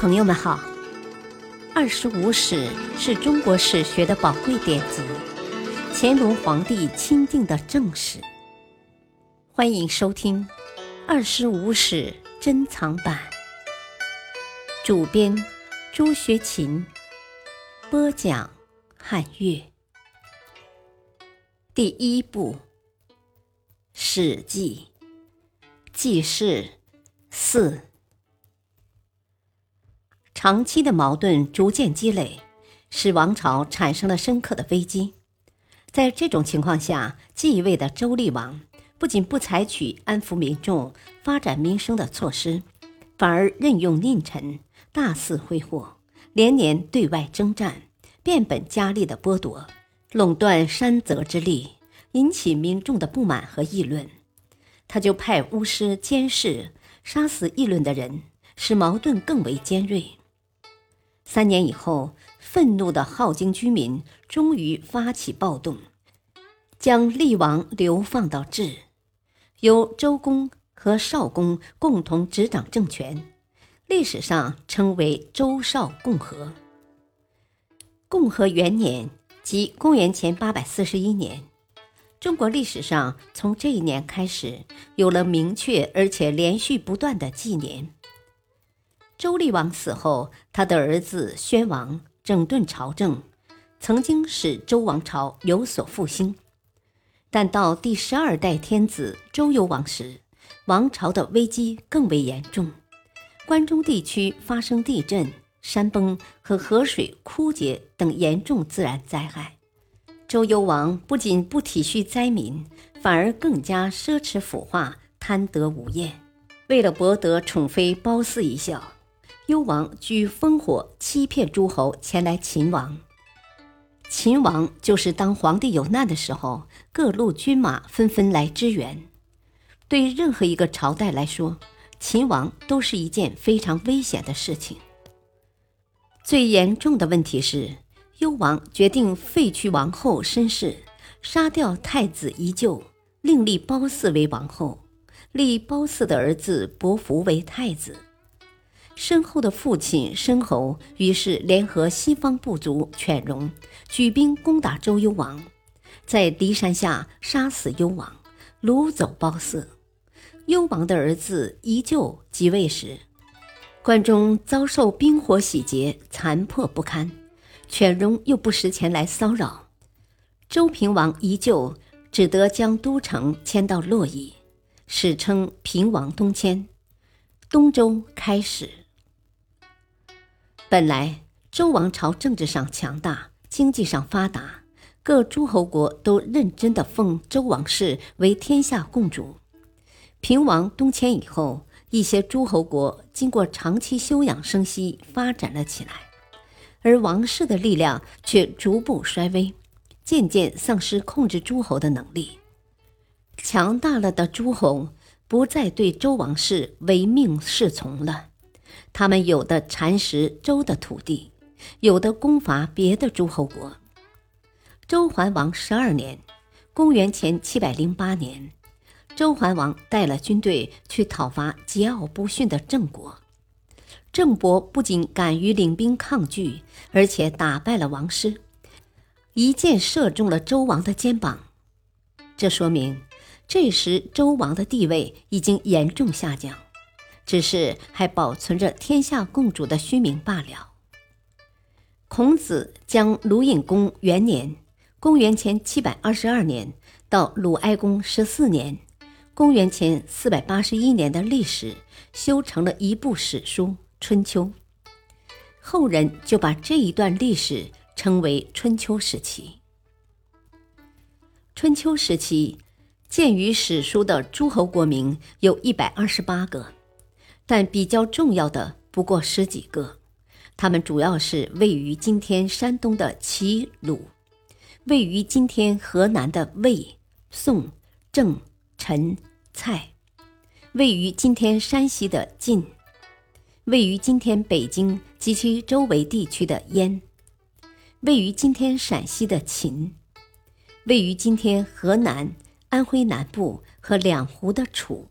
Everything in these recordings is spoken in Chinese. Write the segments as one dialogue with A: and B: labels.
A: 朋友们好，《二十五史》是中国史学的宝贵典籍，乾隆皇帝钦定的正史。欢迎收听《二十五史珍藏版》，主编朱学勤，播讲汉乐。第一部，《史记》记事四。长期的矛盾逐渐积累，使王朝产生了深刻的危机。在这种情况下，继位的周厉王不仅不采取安抚民众、发展民生的措施，反而任用佞臣，大肆挥霍，连年对外征战，变本加厉的剥夺、垄断山泽之力，引起民众的不满和议论。他就派巫师监视，杀死议论的人，使矛盾更为尖锐。三年以后，愤怒的镐京居民终于发起暴动，将厉王流放到治，由周公和少公共同执掌政权，历史上称为周少共和。共和元年，即公元前八百四十一年，中国历史上从这一年开始有了明确而且连续不断的纪年。周厉王死后，他的儿子宣王整顿朝政，曾经使周王朝有所复兴。但到第十二代天子周幽王时，王朝的危机更为严重，关中地区发生地震、山崩和河水枯竭等严重自然灾害。周幽王不仅不体恤灾民，反而更加奢侈腐化、贪得无厌。为了博得宠妃褒姒一笑。幽王举烽火欺骗诸侯前来秦王，秦王就是当皇帝有难的时候，各路军马纷纷来支援。对任何一个朝代来说，秦王都是一件非常危险的事情。最严重的问题是，幽王决定废去王后申氏，杀掉太子宜臼，另立褒姒为王后，立褒姒的儿子伯服为太子。申后的父亲申侯于是联合西方部族犬戎，举兵攻打周幽王，在骊山下杀死幽王，掳走褒姒。幽王的儿子依旧即位时，关中遭受兵火洗劫，残破不堪，犬戎又不时前来骚扰，周平王依旧只得将都城迁到洛邑，史称平王东迁，东周开始。本来周王朝政治上强大，经济上发达，各诸侯国都认真的奉周王室为天下共主。平王东迁以后，一些诸侯国经过长期休养生息，发展了起来，而王室的力量却逐步衰微，渐渐丧失控制诸侯的能力。强大了的诸侯不再对周王室唯命是从了。他们有的蚕食周的土地，有的攻伐别的诸侯国。周桓王十二年（公元前七百零八年），周桓王带了军队去讨伐桀骜不驯的郑国。郑伯不仅敢于领兵抗拒，而且打败了王师，一箭射中了周王的肩膀。这说明，这时周王的地位已经严重下降。只是还保存着天下共主的虚名罢了。孔子将鲁隐公元年（公元前七百二十二年）到鲁哀公十四年（公元前四百八十一年）的历史修成了一部史书《春秋》，后人就把这一段历史称为春秋时期。春秋时期，鉴于史书的诸侯国名有一百二十八个。但比较重要的不过十几个，他们主要是位于今天山东的齐鲁，位于今天河南的魏、宋、郑、陈、蔡，位于今天山西的晋，位于今天北京及其周围地区的燕，位于今天陕西的秦，位于今天河南、安徽南部和两湖的楚。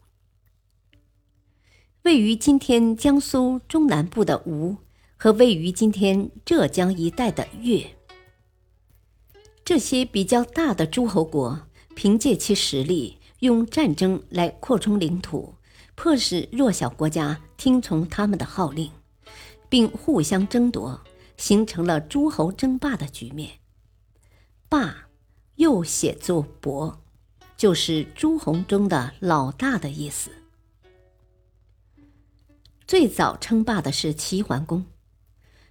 A: 位于今天江苏中南部的吴和位于今天浙江一带的越。这些比较大的诸侯国，凭借其实力，用战争来扩充领土，迫使弱小国家听从他们的号令，并互相争夺，形成了诸侯争霸的局面。霸，又写作伯，就是诸侯中的老大的意思。最早称霸的是齐桓公，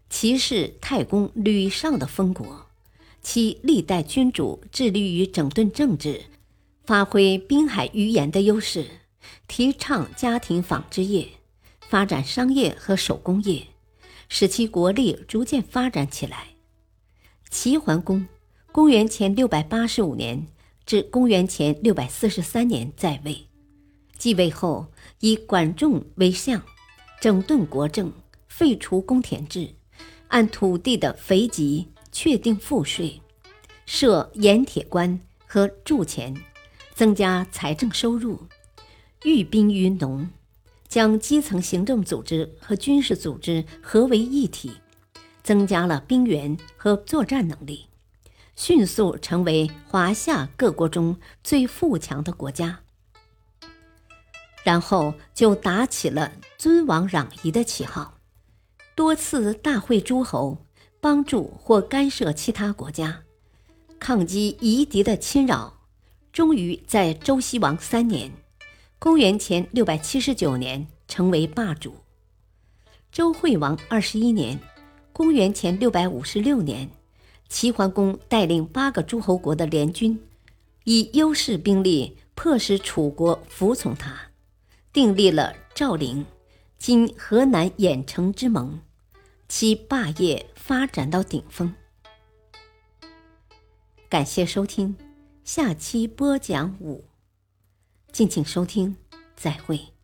A: 齐是太公吕尚的封国。其历代君主致力于整顿政治，发挥滨海语言的优势，提倡家庭纺织业，发展商业和手工业，使其国力逐渐发展起来。齐桓公，公元前六百八十五年至公元前六百四十三年在位，继位后以管仲为相，整顿国政，废除公田制，按土地的肥瘠。确定赋税，设盐铁官和铸钱，增加财政收入，寓兵于农，将基层行政组织和军事组织合为一体，增加了兵员和作战能力，迅速成为华夏各国中最富强的国家。然后就打起了尊王攘夷的旗号，多次大会诸侯。帮助或干涉其他国家，抗击夷狄的侵扰，终于在周西王三年（公元前六百七十九年）成为霸主。周惠王二十一年（公元前六百五十六年），齐桓公带领八个诸侯国的联军，以优势兵力迫使楚国服从他，并立了赵陵（今河南郾城）之盟。其霸业发展到顶峰。感谢收听，下期播讲五，敬请收听，再会。